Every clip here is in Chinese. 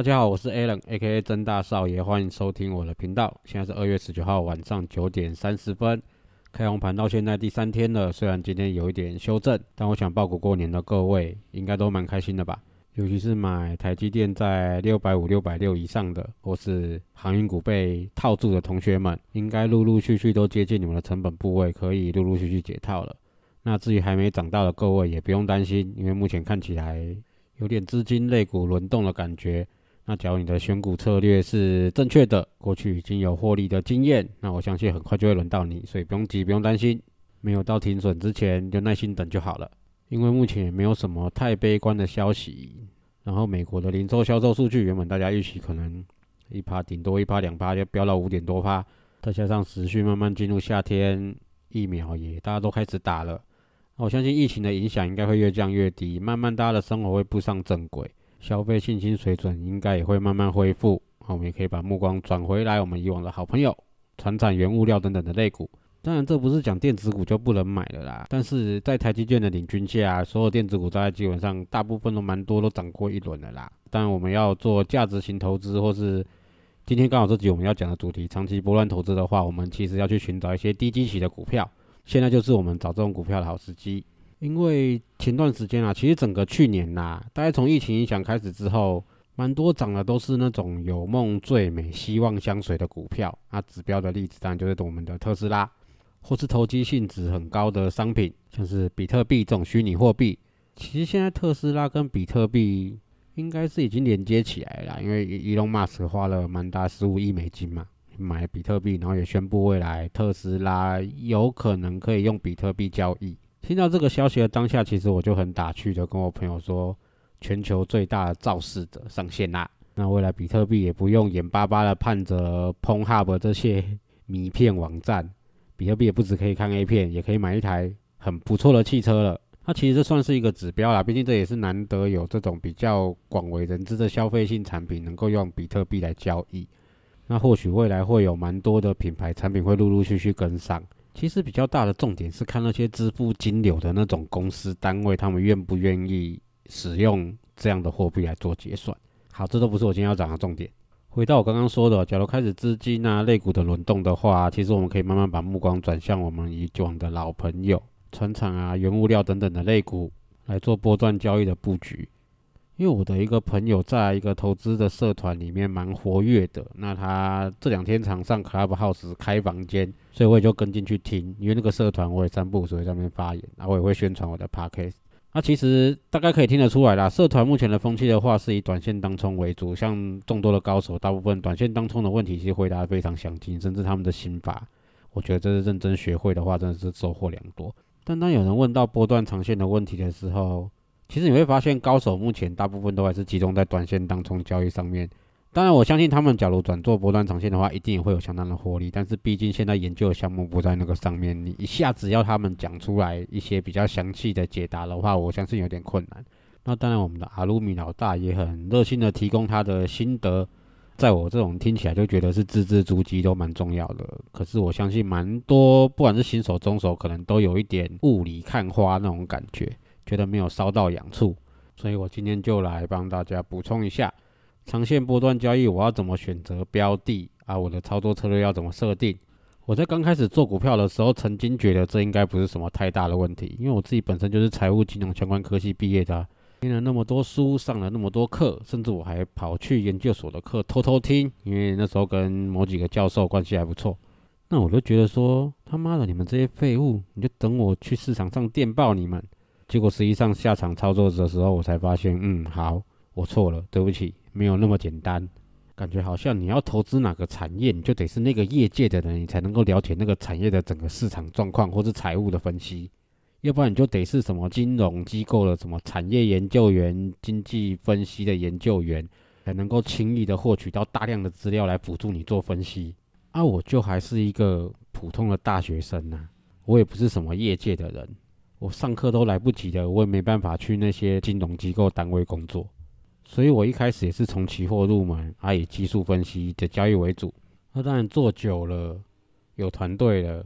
大家好，我是 Alan，A.K.A. 真大少爷，欢迎收听我的频道。现在是二月十九号晚上九点三十分，开红盘到现在第三天了。虽然今天有一点修正，但我想报股过年的各位应该都蛮开心的吧？尤其是买台积电在六百五、六百六以上的，或是航运股被套住的同学们，应该陆陆续续都接近你们的成本部位，可以陆陆续续解套了。那至于还没涨到的各位，也不用担心，因为目前看起来有点资金类股轮动的感觉。那假如你的选股策略是正确的，过去已经有获利的经验，那我相信很快就会轮到你，所以不用急，不用担心。没有到停损之前，就耐心等就好了。因为目前也没有什么太悲观的消息。然后美国的零售销售数据，原本大家预期可能一趴顶多一趴两趴，就飙到五点多趴。再加上持续慢慢进入夏天，疫苗也大家都开始打了，我相信疫情的影响应该会越降越低，慢慢大家的生活会步上正轨。消费信心水准应该也会慢慢恢复，我们也可以把目光转回来，我们以往的好朋友，船产、原物料等等的类股。当然，这不是讲电子股就不能买了啦。但是在台积电的领军下，所有电子股大概基本上大部分都蛮多，都涨过一轮了啦。当然，我们要做价值型投资，或是今天刚好这集我们要讲的主题，长期波段投资的话，我们其实要去寻找一些低基期的股票。现在就是我们找这种股票的好时机。因为前段时间啊，其实整个去年呐，大概从疫情影响开始之后，蛮多涨的都是那种有梦最美、希望相随的股票。那指标的例子当然就是我们的特斯拉，或是投机性质很高的商品，像是比特币这种虚拟货币。其实现在特斯拉跟比特币应该是已经连接起来了，因为伊隆马斯花了蛮大十五亿美金嘛，买比特币，然后也宣布未来特斯拉有可能可以用比特币交易。听到这个消息的当下，其实我就很打趣的跟我朋友说，全球最大的肇事者上线啦。那未来比特币也不用眼巴巴的盼着 Pon Hub 这些迷片网站，比特币也不止可以看 A 片，也可以买一台很不错的汽车了。那其实这算是一个指标啦，毕竟这也是难得有这种比较广为人知的消费性产品能够用比特币来交易。那或许未来会有蛮多的品牌产品会陆陆续续跟上。其实比较大的重点是看那些支付金流的那种公司单位，他们愿不愿意使用这样的货币来做结算。好，这都不是我今天要讲的重点。回到我刚刚说的，假如开始资金啊、类股的轮动的话，其实我们可以慢慢把目光转向我们以往的老朋友，船厂啊、原物料等等的类股来做波段交易的布局。因为我的一个朋友在一个投资的社团里面蛮活跃的，那他这两天常上 Clubhouse 开房间，所以我也就跟进去听。因为那个社团我也三步，所以在上面发言，然后我也会宣传我的 Podcast。那其实大概可以听得出来啦，社团目前的风气的话是以短线当冲为主，像众多的高手，大部分短线当冲的问题其实回答非常详尽，甚至他们的心法，我觉得这是认真学会的话，真的是收获良多。但当有人问到波段长线的问题的时候，其实你会发现，高手目前大部分都还是集中在短线当中交易上面。当然，我相信他们假如转做波段长线的话，一定也会有相当的获利。但是，毕竟现在研究的项目不在那个上面，你一下子要他们讲出来一些比较详细的解答的话，我相信有点困难。那当然，我们的阿鲁米老大也很热心的提供他的心得，在我这种听起来就觉得是字字珠玑都蛮重要的。可是，我相信蛮多不管是新手、中手，可能都有一点雾里看花那种感觉。觉得没有烧到痒处，所以我今天就来帮大家补充一下长线波段交易我要怎么选择标的啊？我的操作策略要怎么设定？我在刚开始做股票的时候，曾经觉得这应该不是什么太大的问题，因为我自己本身就是财务金融相关科系毕业的，听了那么多书，上了那么多课，甚至我还跑去研究所的课偷偷听，因为那时候跟某几个教授关系还不错。那我就觉得说，他妈的，你们这些废物，你就等我去市场上电报你们。结果实际上下场操作的时候，我才发现，嗯，好，我错了，对不起，没有那么简单。感觉好像你要投资哪个产业，你就得是那个业界的人，你才能够了解那个产业的整个市场状况或是财务的分析，要不然你就得是什么金融机构的什么产业研究员、经济分析的研究员，才能够轻易的获取到大量的资料来辅助你做分析。啊，我就还是一个普通的大学生呐，我也不是什么业界的人，我上课都来不及的，我也没办法去那些金融机构单位工作。所以我一开始也是从期货入门，啊，以技术分析的交易为主。那当然做久了，有团队了，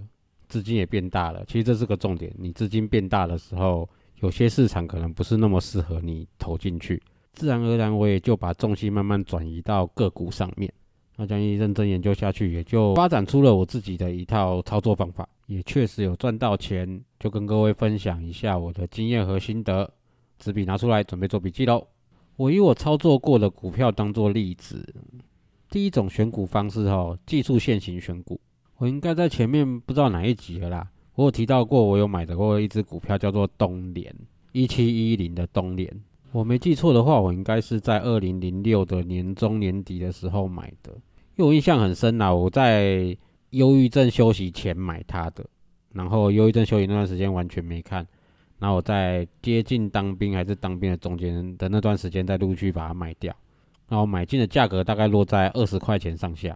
资金也变大了。其实这是个重点，你资金变大的时候，有些市场可能不是那么适合你投进去，自然而然我也就把重心慢慢转移到个股上面。那将一认真研究下去，也就发展出了我自己的一套操作方法，也确实有赚到钱，就跟各位分享一下我的经验和心得。纸笔拿出来，准备做笔记喽。我以我操作过的股票当做例子，第一种选股方式哈，技术线型选股。我应该在前面不知道哪一集了啦，我有提到过，我有买的过一只股票叫做东联一七一零的东联。我没记错的话，我应该是在二零零六的年中年底的时候买的，因为我印象很深啦，我在忧郁症休息前买它的，然后忧郁症休息那段时间完全没看。然后我在接近当兵还是当兵的中间的那段时间，再陆续把它卖掉。然后买进的价格大概落在二十块钱上下，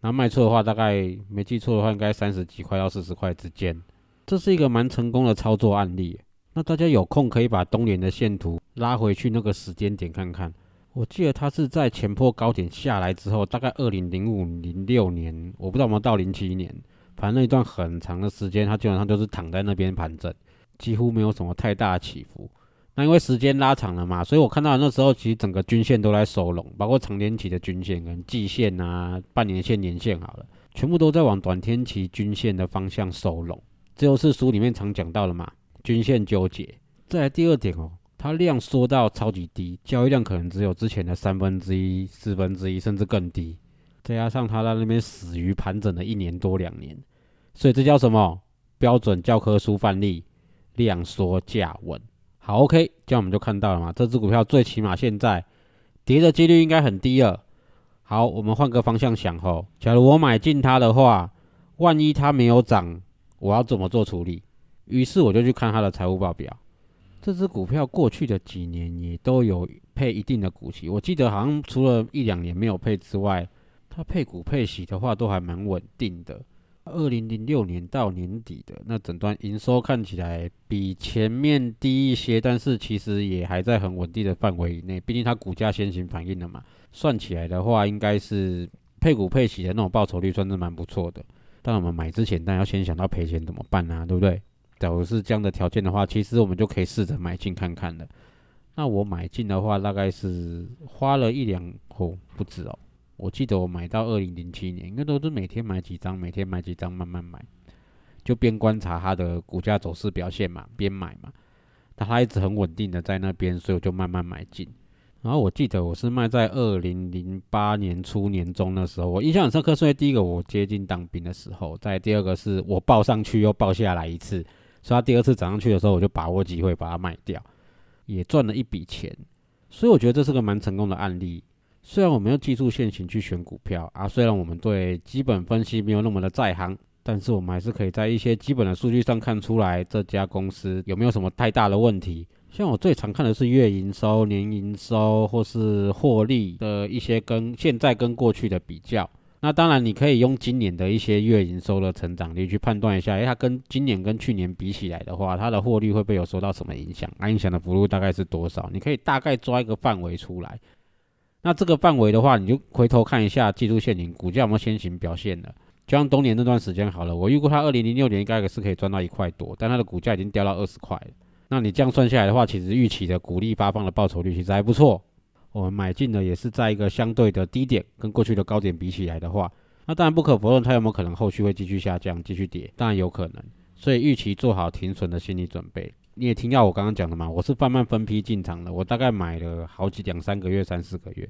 然后卖出的话，大概没记错的话，应该三十几块到四十块之间。这是一个蛮成功的操作案例。那大家有空可以把东联的线图拉回去那个时间点看看。我记得它是在前坡高点下来之后，大概二零零五零六年，我不知道有没有到零七年，反正那一段很长的时间，它基本上就是躺在那边盘整。几乎没有什么太大起伏，那因为时间拉长了嘛，所以我看到那时候其实整个均线都在收拢，包括长天期的均线跟季线啊、半年线、年线好了，全部都在往短天期均线的方向收拢。这就是书里面常讲到的嘛，均线纠结。再来第二点哦，它量缩到超级低，交易量可能只有之前的三分之一、四分之一，甚至更低。再加上它在那边死于盘整了一年多两年，所以这叫什么标准教科书范例？量缩价稳，好，OK，这样我们就看到了嘛。这只股票最起码现在跌的几率应该很低了。好，我们换个方向想吼，假如我买进它的话，万一它没有涨，我要怎么做处理？于是我就去看它的财务报表。这只股票过去的几年也都有配一定的股息，我记得好像除了一两年没有配之外，它配股配息的话都还蛮稳定的。二零零六年到年底的那整段营收看起来比前面低一些，但是其实也还在很稳定的范围以内。毕竟它股价先行反应了嘛，算起来的话，应该是配股配息的那种报酬率算是蛮不错的。但我们买之前，但要先想到赔钱怎么办啊，对不对？假如是这样的条件的话，其实我们就可以试着买进看看的。那我买进的话，大概是花了一两哦，不止哦。我记得我买到二零零七年，应该都是每天买几张，每天买几张，慢慢买，就边观察它的股价走势表现嘛，边买嘛。但它一直很稳定的在那边，所以我就慢慢买进。然后我记得我是卖在二零零八年初年中的时候，我印象很深刻，所以第一个我接近当兵的时候，在第二个是我报上去又报下来一次，所以它第二次涨上去的时候，我就把握机会把它卖掉，也赚了一笔钱。所以我觉得这是个蛮成功的案例。虽然我们用技术线型去选股票啊，虽然我们对基本分析没有那么的在行，但是我们还是可以在一些基本的数据上看出来这家公司有没有什么太大的问题。像我最常看的是月营收、年营收或是获利的一些跟现在跟过去的比较。那当然你可以用今年的一些月营收的成长率去判断一下，诶，它跟今年跟去年比起来的话，它的获利会不会有受到什么影响？那影响的幅度大概是多少？你可以大概抓一个范围出来。那这个范围的话，你就回头看一下技术线型，股价有没有先行表现了。就像冬年那段时间好了，我预估它二零零六年应该是可以赚到一块多，但它的股价已经掉到二十块了。那你这样算下来的话，其实预期的股利发放的报酬率其实还不错。我们买进的也是在一个相对的低点，跟过去的高点比起来的话，那当然不可否认，它有没有可能后续会继续下降、继续跌？当然有可能。所以预期做好停损的心理准备。你也听到我刚刚讲的嘛？我是慢慢分批进场的，我大概买了好几两三个月、三四个月，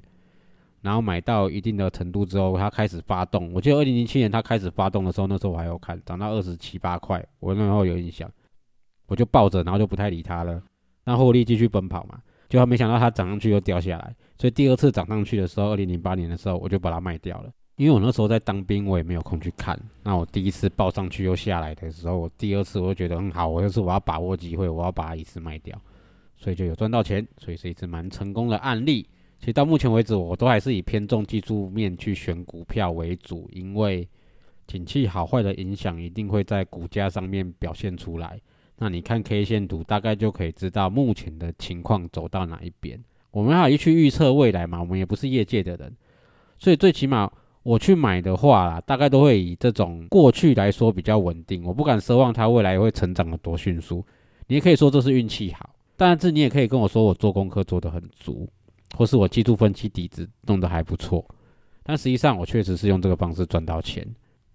然后买到一定的程度之后，它开始发动。我记得二零零七年它开始发动的时候，那时候我还有看，涨到二十七八块，我那时候有印象，我就抱着，然后就不太理它了，让获利继续奔跑嘛。就没想到它涨上去又掉下来，所以第二次涨上去的时候，二零零八年的时候我就把它卖掉了。因为我那时候在当兵，我也没有空去看。那我第一次报上去又下来的时候，我第二次我就觉得很好，我就是我要把握机会，我要把它一次卖掉，所以就有赚到钱，所以是一次蛮成功的案例。其实到目前为止，我都还是以偏重技术面去选股票为主，因为景气好坏的影响一定会在股价上面表现出来。那你看 K 线图，大概就可以知道目前的情况走到哪一边。我们要去预测未来嘛，我们也不是业界的人，所以最起码。我去买的话啦，大概都会以这种过去来说比较稳定。我不敢奢望它未来会成长的多迅速。你也可以说这是运气好，但是你也可以跟我说我做功课做得很足，或是我技术分析底子弄得还不错。但实际上我确实是用这个方式赚到钱。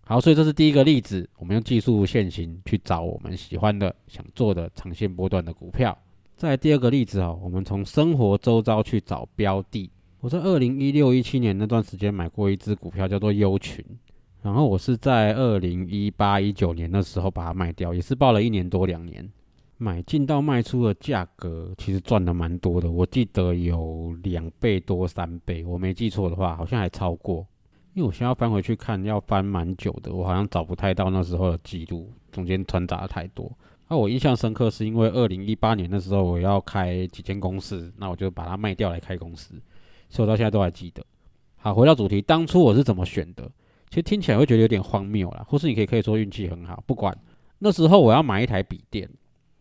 好，所以这是第一个例子，我们用技术线型去找我们喜欢的、想做的长线波段的股票。再第二个例子哦，我们从生活周遭去找标的。我在二零一六一七年那段时间买过一只股票，叫做优群。然后我是在二零一八一九年的时候把它卖掉，也是报了一年多两年。买进到卖出的价格其实赚的蛮多的，我记得有两倍多三倍，我没记错的话好像还超过。因为我现在要翻回去看，要翻蛮久的，我好像找不太到那时候的记录，中间穿杂的太多。那我印象深刻是因为二零一八年的时候我要开几间公司，那我就把它卖掉来开公司。所以我到现在都还记得。好，回到主题，当初我是怎么选的？其实听起来会觉得有点荒谬啦，或是你可以可以说运气很好。不管那时候我要买一台笔电，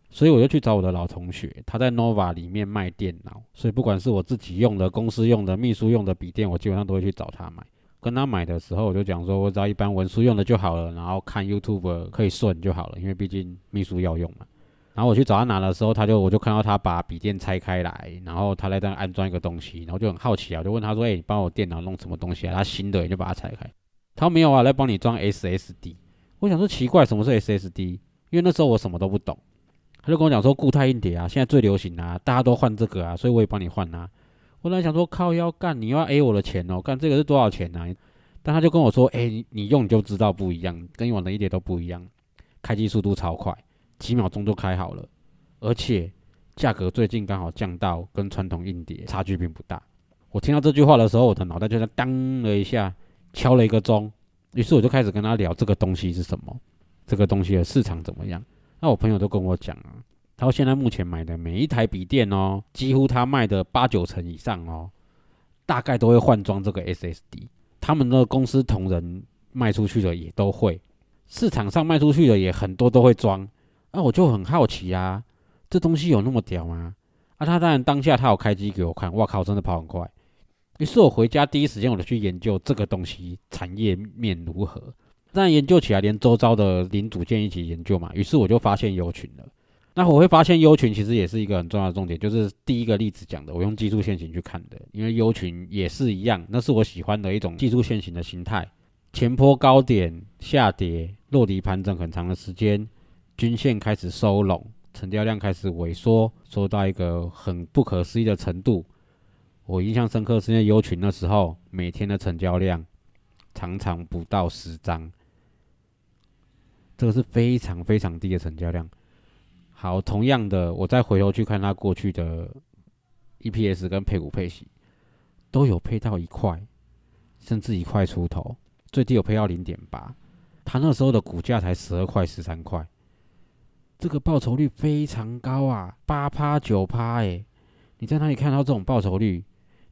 所以我就去找我的老同学，他在 Nova 里面卖电脑，所以不管是我自己用的、公司用的、秘书用的笔电，我基本上都会去找他买。跟他买的时候，我就讲说，我只要一般文书用的就好了，然后看 YouTube 可以顺就好了，因为毕竟秘书要用嘛。然后我去找他拿的时候，他就我就看到他把笔电拆开来，然后他在这安装一个东西，然后就很好奇啊，我就问他说：“哎，你帮我电脑弄什么东西啊？”他新的就把它拆开，他说：“没有啊，来帮你装 SSD。”我想说奇怪，什么是 SSD？因为那时候我什么都不懂。他就跟我讲说固态硬碟啊，现在最流行啊，大家都换这个啊，所以我也帮你换啊。我在想说靠腰干，你要 A 我的钱哦，干这个是多少钱呢？但他就跟我说：“哎，你用你就知道不一样，跟以往的一点都不一样，开机速度超快。”几秒钟就开好了，而且价格最近刚好降到跟传统硬碟差距并不大。我听到这句话的时候，我的脑袋就在当了一下，敲了一个钟。于是我就开始跟他聊这个东西是什么，这个东西的市场怎么样。那我朋友都跟我讲啊，他说现在目前买的每一台笔电哦，几乎他卖的八九成以上哦，大概都会换装这个 SSD。他们的公司同仁卖出去的也都会，市场上卖出去的也很多都会装。那我就很好奇啊，这东西有那么屌吗？啊，他当然当下他有开机给我看，哇靠，真的跑很快。于是我回家第一时间我就去研究这个东西产业面如何。但研究起来连周遭的零组件一起研究嘛。于是我就发现有群了。那我会发现优群其实也是一个很重要的重点，就是第一个例子讲的，我用技术线型去看的，因为优群也是一样，那是我喜欢的一种技术线型的形态。前坡高点下跌，落底盘整很长的时间。均线开始收拢，成交量开始萎缩，缩到一个很不可思议的程度。我印象深刻是在优群的时候，每天的成交量常常不到十张，这个是非常非常低的成交量。好，同样的，我再回头去看它过去的 EPS 跟配股配息，都有配到一块，甚至一块出头，最低有配到零点八，它那时候的股价才十二块、十三块。这个报酬率非常高啊，八趴九趴哎！你在哪里看到这种报酬率？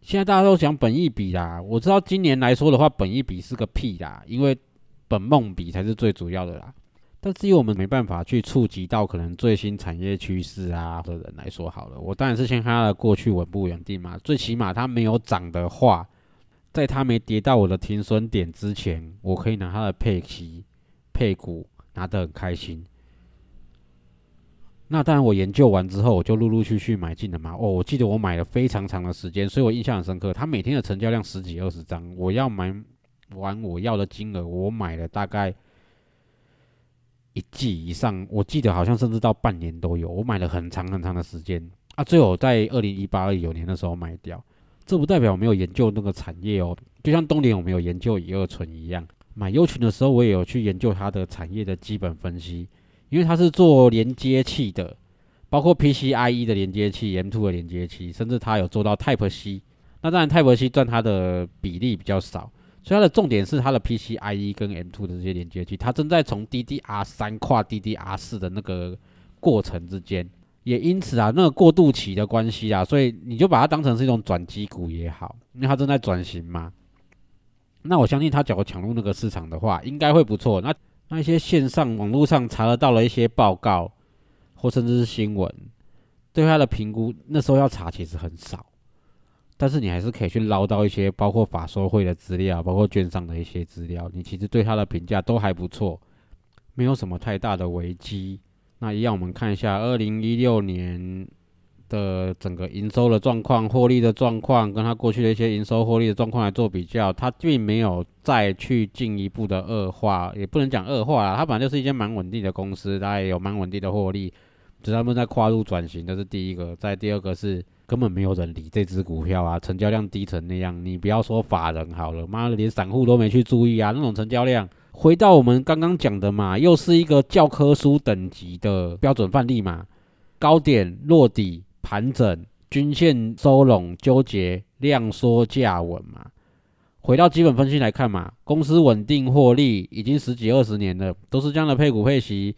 现在大家都讲本益比啦，我知道今年来说的话，本益比是个屁啦，因为本梦比才是最主要的啦。但至于我们没办法去触及到可能最新产业趋势啊的人来说好了，我当然是先看它的过去稳不稳定嘛。最起码它没有涨的话，在它没跌到我的停损点之前，我可以拿它的配息、配股拿得很开心。那当然，我研究完之后，我就陆陆续续买进了嘛。哦，我记得我买了非常长的时间，所以我印象很深刻。它每天的成交量十几二十张，我要买完我要的金额，我买了大概一季以上。我记得好像甚至到半年都有。我买了很长很长的时间啊，最后在二零一八二九年的时候卖掉。这不代表我没有研究那个产业哦，就像东联我没有研究乙二醇一样。买优群的时候，我也有去研究它的产业的基本分析。因为它是做连接器的，包括 PCIe 的连接器、M2 的连接器，甚至它有做到 Type C。那当然 Type C 占它的比例比较少，所以它的重点是它的 PCIe 跟 M2 的这些连接器，它正在从 DDR3 跨 DDR4 的那个过程之间，也因此啊，那个过渡期的关系啊，所以你就把它当成是一种转机股也好，因为它正在转型嘛。那我相信它假如抢入那个市场的话，应该会不错。那那一些线上网络上查得到了一些报告。或甚至是新闻，对他的评估，那时候要查其实很少，但是你还是可以去捞到一些包括法收会的资料，包括券商的一些资料，你其实对它的评价都还不错，没有什么太大的危机。那一样，我们看一下二零一六年的整个营收的状况、获利的状况，跟它过去的一些营收、获利的状况来做比较，它并没有再去进一步的恶化，也不能讲恶化啦，它本来就是一间蛮稳定的公司，它也有蛮稳定的获利。只是他们在跨入转型，这是第一个。再第二个是根本没有人理这只股票啊，成交量低成那样。你不要说法人好了，妈的，连散户都没去注意啊，那种成交量。回到我们刚刚讲的嘛，又是一个教科书等级的标准范例嘛。高点落底盘整，均线收拢纠结，量缩价稳嘛。回到基本分析来看嘛，公司稳定获利已经十几二十年了，都是这样的配股配息。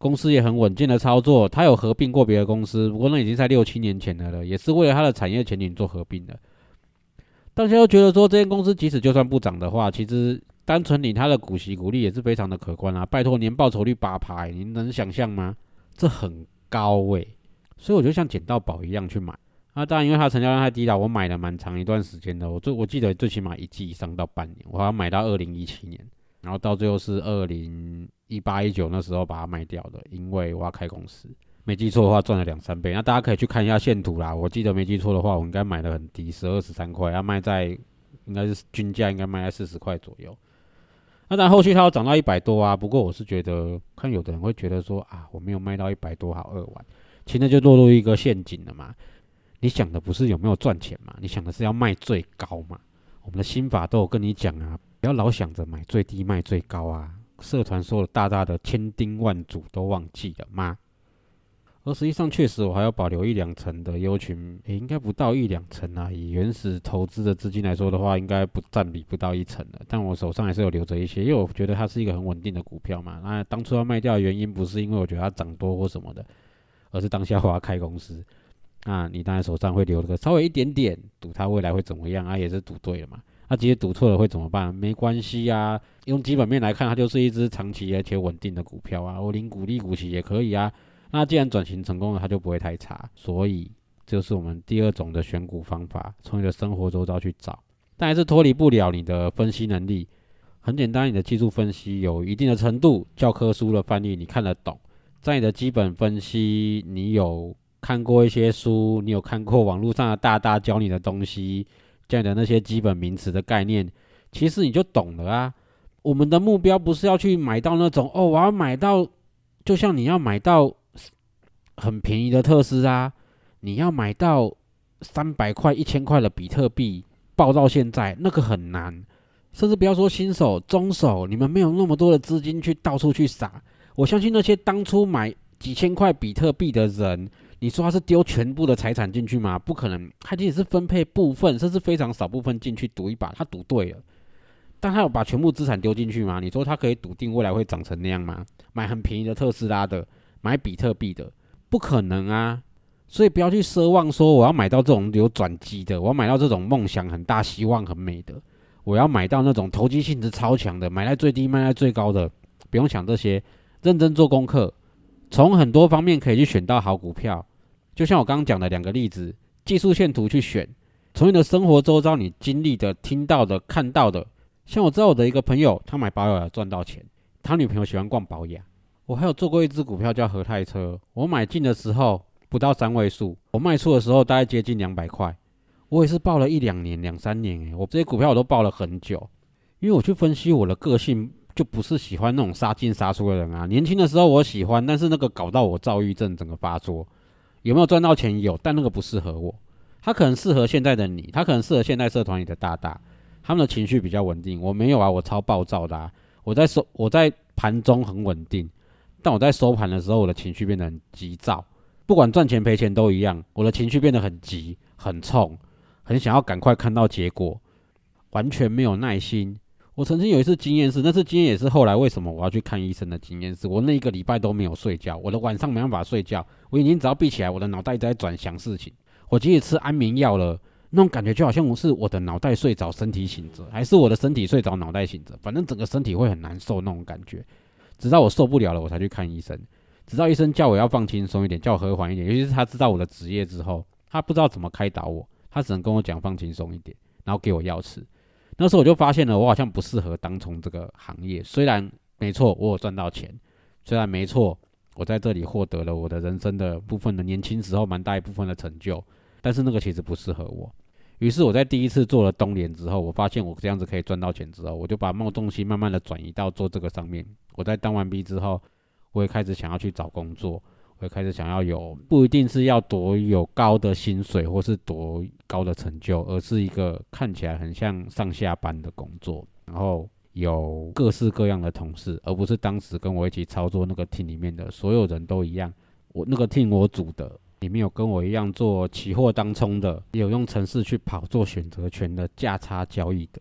公司也很稳健的操作，他有合并过别的公司，不过那已经在六七年前的了，也是为了他的产业前景做合并的。大家都觉得说，这间公司即使就算不涨的话，其实单纯领他的股息股利也是非常的可观啊！拜托，年报酬率八趴，你能想象吗？这很高诶，所以我就像捡到宝一样去买。那当然，因为它成交量太低了，我买了蛮长一段时间的，我最我记得最起码一季以上到半年，我好像买到二零一七年。然后到最后是二零一八一九那时候把它卖掉的，因为我要开公司，没记错的话赚了两三倍。那大家可以去看一下线图啦，我记得没记错的话，我应该买的很低，十二十三块，要卖在应该是均价应该卖在四十块左右。那但后续它要涨到一百多啊，不过我是觉得看有的人会觉得说啊，我没有卖到一百多好二万，其实就落入一个陷阱了嘛。你想的不是有没有赚钱嘛，你想的是要卖最高嘛。我们的心法都有跟你讲啊。不要老想着买最低卖最高啊！社团说的大大的千叮万嘱都忘记了吗？而实际上确实我还要保留一两成的优群，也应该不到一两成啊。以原始投资的资金来说的话，应该不占比不到一成的。但我手上还是有留着一些，因为我觉得它是一个很稳定的股票嘛。那当初要卖掉的原因不是因为我觉得它涨多或什么的，而是当下我要开公司。那你当然手上会留个稍微一点点，赌它未来会怎么样啊？也是赌对了嘛。那直接赌错了会怎么办？没关系啊，用基本面来看，它就是一只长期而且稳定的股票啊。我领股利股息也可以啊。那既然转型成功了，它就不会太差。所以这是我们第二种的选股方法，从你的生活周遭去找，但还是脱离不了你的分析能力。很简单，你的技术分析有一定的程度，教科书的范例你看得懂，在你的基本分析，你有看过一些书，你有看过网络上的大大教你的东西。这样的那些基本名词的概念，其实你就懂了啊。我们的目标不是要去买到那种哦，我要买到，就像你要买到很便宜的特斯拉，你要买到三百块、一千块的比特币，爆到现在那个很难。甚至不要说新手、中手，你们没有那么多的资金去到处去撒。我相信那些当初买几千块比特币的人。你说他是丢全部的财产进去吗？不可能，他仅仅是分配部分，甚至非常少部分进去赌一把，他赌对了。但他有把全部资产丢进去吗？你说他可以笃定未来会长成那样吗？买很便宜的特斯拉的，买比特币的，不可能啊！所以不要去奢望说我要买到这种有转机的，我要买到这种梦想很大、希望很美的，我要买到那种投机性质超强的，买在最低卖在最高的，不用想这些，认真做功课，从很多方面可以去选到好股票。就像我刚刚讲的两个例子，技术线图去选，从你的生活周遭你经历的、听到的、看到的，像我知道我的一个朋友，他买保养赚到钱，他女朋友喜欢逛保养。我还有做过一只股票叫和泰车，我买进的时候不到三位数，我卖出的时候大概接近两百块，我也是报了一两年、两三年诶，我这些股票我都报了很久，因为我去分析我的个性就不是喜欢那种杀进杀出的人啊。年轻的时候我喜欢，但是那个搞到我躁郁症整个发作。有没有赚到钱？有，但那个不适合我。他可能适合现在的你，他可能适合现在社团里的大大，他们的情绪比较稳定。我没有啊，我超暴躁的。我在收，我在盘中很稳定，但我在收盘的时候，我的情绪变得很急躁。不管赚钱赔钱都一样，我的情绪变得很急、很冲，很想要赶快看到结果，完全没有耐心。我曾经有一次经验是，那次经验也是后来为什么我要去看医生的经验是，我那一个礼拜都没有睡觉，我的晚上没办法睡觉，我眼睛只要闭起来，我的脑袋在转想事情。我即使吃安眠药了，那种感觉就好像我是我的脑袋睡着，身体醒着，还是我的身体睡着，脑袋醒着，反正整个身体会很难受那种感觉。直到我受不了了，我才去看医生。直到医生叫我要放轻松一点，叫我和缓一点。尤其是他知道我的职业之后，他不知道怎么开导我，他只能跟我讲放轻松一点，然后给我药吃。那时候我就发现了，我好像不适合当从这个行业。虽然没错，我有赚到钱；虽然没错，我在这里获得了我的人生的部分的年轻时候蛮大一部分的成就。但是那个其实不适合我。于是我在第一次做了冬联之后，我发现我这样子可以赚到钱之后，我就把冒重心慢慢的转移到做这个上面。我在当完兵之后。我也开始想要去找工作，会开始想要有不一定是要多有高的薪水或是多高的成就，而是一个看起来很像上下班的工作，然后有各式各样的同事，而不是当时跟我一起操作那个 team 里面的所有人都一样。我那个 team 我组的里面有跟我一样做期货当冲的，也有用程式去跑做选择权的价差交易的。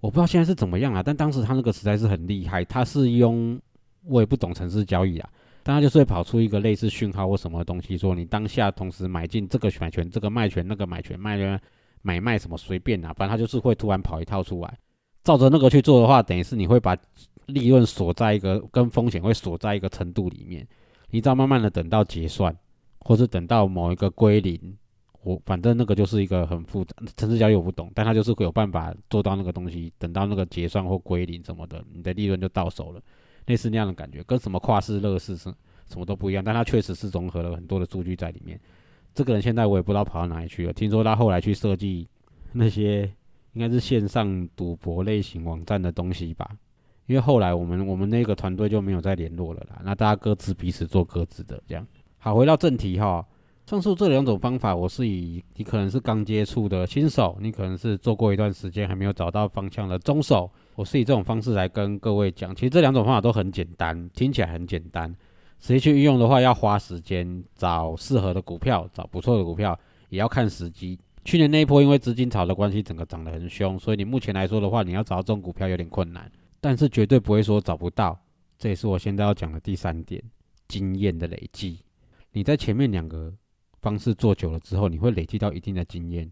我不知道现在是怎么样啊，但当时他那个实在是很厉害，他是用。我也不懂城市交易啊，但他就是会跑出一个类似讯号或什么东西，说你当下同时买进这个买权、这个卖权、那个买权卖权买卖什么随便啊，反正他就是会突然跑一套出来，照着那个去做的话，等于是你会把利润锁在一个跟风险会锁在一个程度里面，你只要慢慢的等到结算，或是等到某一个归零，我反正那个就是一个很复杂，城市交易我不懂，但他就是会有办法做到那个东西，等到那个结算或归零什么的，你的利润就到手了。类似那样的感觉，跟什么跨市、乐视是什么都不一样，但它确实是融合了很多的数据在里面。这个人现在我也不知道跑到哪里去了。听说他后来去设计那些应该是线上赌博类型网站的东西吧，因为后来我们我们那个团队就没有再联络了啦。那大家各自彼此做各自的这样。好，回到正题哈。上述这两种方法，我是以你可能是刚接触的新手，你可能是做过一段时间还没有找到方向的中手，我是以这种方式来跟各位讲。其实这两种方法都很简单，听起来很简单，实际去运用的话要花时间找适合的股票，找不错的股票，也要看时机。去年那一波因为资金潮的关系，整个涨得很凶，所以你目前来说的话，你要找到这种股票有点困难，但是绝对不会说找不到。这也是我现在要讲的第三点，经验的累积。你在前面两个。方式做久了之后，你会累积到一定的经验。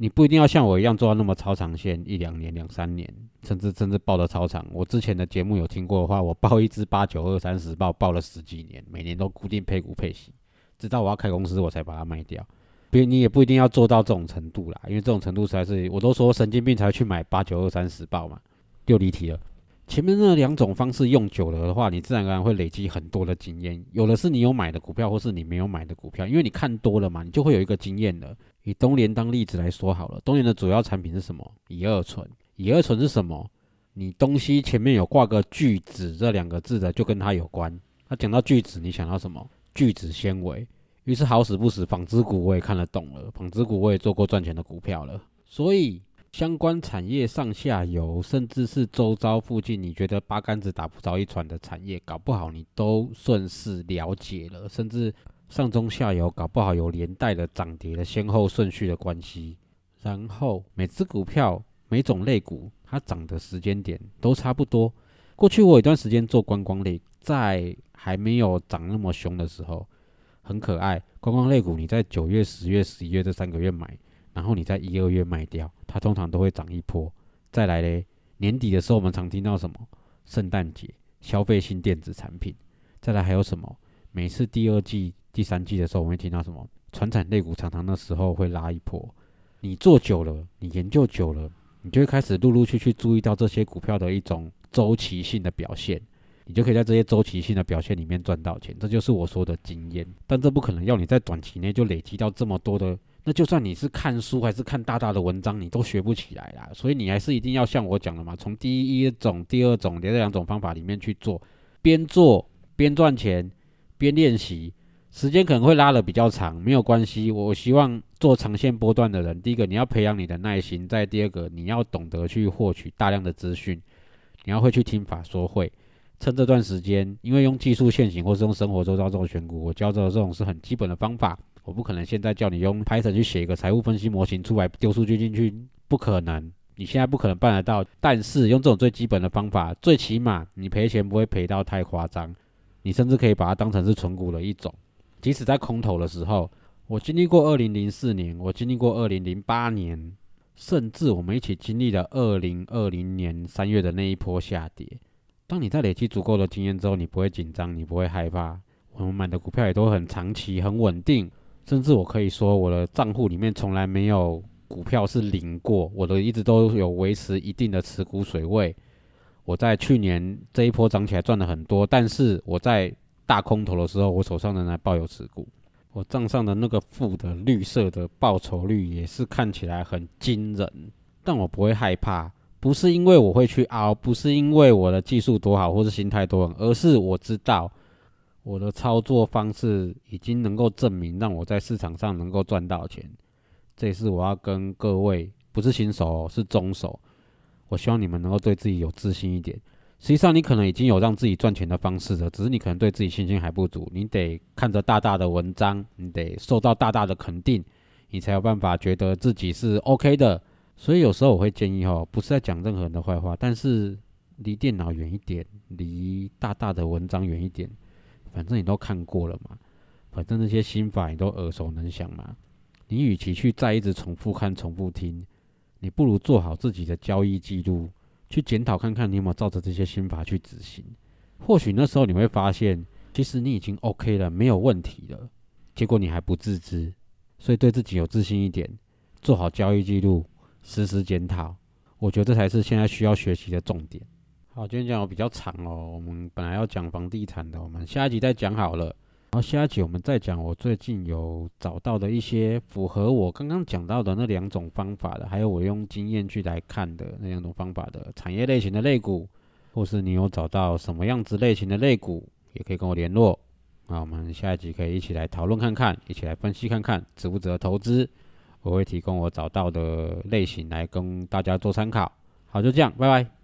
你不一定要像我一样做到那么超长线，一两年、两三年，甚至甚至报的超长。我之前的节目有听过的话，我报一只八九二三十报，报了十几年，每年都固定配股配息，直到我要开公司，我才把它卖掉。别你也不一定要做到这种程度啦，因为这种程度实在是，我都说神经病才去买八九二三十报嘛，又离题了。前面那两种方式用久了的话，你自然而然会累积很多的经验。有的是你有买的股票，或是你没有买的股票，因为你看多了嘛，你就会有一个经验了。以东联当例子来说好了，东联的主要产品是什么？乙二醇。乙二醇是什么？你东西前面有挂个聚酯这两个字的，就跟它有关。那讲到聚酯，你想到什么？聚酯纤维。于是好死不死，纺织股我也看得懂了，纺织股我也做过赚钱的股票了，所以。相关产业上下游，甚至是周遭附近，你觉得八竿子打不着一船的产业，搞不好你都顺势了解了，甚至上中下游，搞不好有连带的涨跌的先后顺序的关系。然后每只股票、每种类股，它涨的时间点都差不多。过去我有一段时间做观光类，在还没有涨那么凶的时候，很可爱。观光类股，你在九月、十月、十一月这三个月买。然后你在一二月卖掉，它通常都会涨一波。再来嘞，年底的时候我们常听到什么？圣诞节消费性电子产品。再来还有什么？每次第二季、第三季的时候，我们会听到什么？传产类股常常那时候会拉一波。你做久了，你研究久了，你就会开始陆陆续续注意到这些股票的一种周期性的表现，你就可以在这些周期性的表现里面赚到钱。这就是我说的经验。但这不可能要你在短期内就累积到这么多的。那就算你是看书还是看大大的文章，你都学不起来啦。所以你还是一定要像我讲的嘛，从第一种、第二种这两种方法里面去做，边做边赚钱，边练习，时间可能会拉的比较长，没有关系。我希望做长线波段的人，第一个你要培养你的耐心，再第二个你要懂得去获取大量的资讯，你要会去听法说会，趁这段时间，因为用技术现行或是用生活周遭这种选股，我教的这种是很基本的方法。我不可能现在叫你用 Python 去写一个财务分析模型出来丢数据进去，不可能。你现在不可能办得到，但是用这种最基本的方法，最起码你赔钱不会赔到太夸张。你甚至可以把它当成是存股的一种。即使在空头的时候，我经历过二零零四年，我经历过二零零八年，甚至我们一起经历了二零二零年三月的那一波下跌。当你在累积足够的经验之后，你不会紧张，你不会害怕。我们买的股票也都很长期、很稳定，甚至我可以说，我的账户里面从来没有股票是零过，我的一直都有维持一定的持股水位。我在去年这一波涨起来赚了很多，但是我在大空头的时候，我手上仍然抱有持股，我账上的那个负的绿色的报酬率也是看起来很惊人，但我不会害怕。不是因为我会去熬，不是因为我的技术多好或是心态多好，而是我知道我的操作方式已经能够证明让我在市场上能够赚到钱。这也是我要跟各位，不是新手，是中手。我希望你们能够对自己有自信一点。实际上，你可能已经有让自己赚钱的方式了，只是你可能对自己信心还不足。你得看着大大的文章，你得受到大大的肯定，你才有办法觉得自己是 OK 的。所以有时候我会建议哦，不是在讲任何人的坏话，但是离电脑远一点，离大大的文章远一点，反正你都看过了嘛，反正那些心法你都耳熟能详嘛。你与其去再一直重复看、重复听，你不如做好自己的交易记录，去检讨看看你有没有照着这些心法去执行。或许那时候你会发现，其实你已经 OK 了，没有问题了，结果你还不自知。所以对自己有自信一点，做好交易记录。实时检讨，我觉得这才是现在需要学习的重点。好，今天讲的比较长哦，我们本来要讲房地产的，我们下一集再讲好了。然后下一集我们再讲我最近有找到的一些符合我刚刚讲到的那两种方法的，还有我用经验去来看的那两种方法的产业类型的类股，或是你有找到什么样子类型的类股，也可以跟我联络。那我们下一集可以一起来讨论看看，一起来分析看看值不值得投资。我会提供我找到的类型来跟大家做参考。好，就这样，拜拜。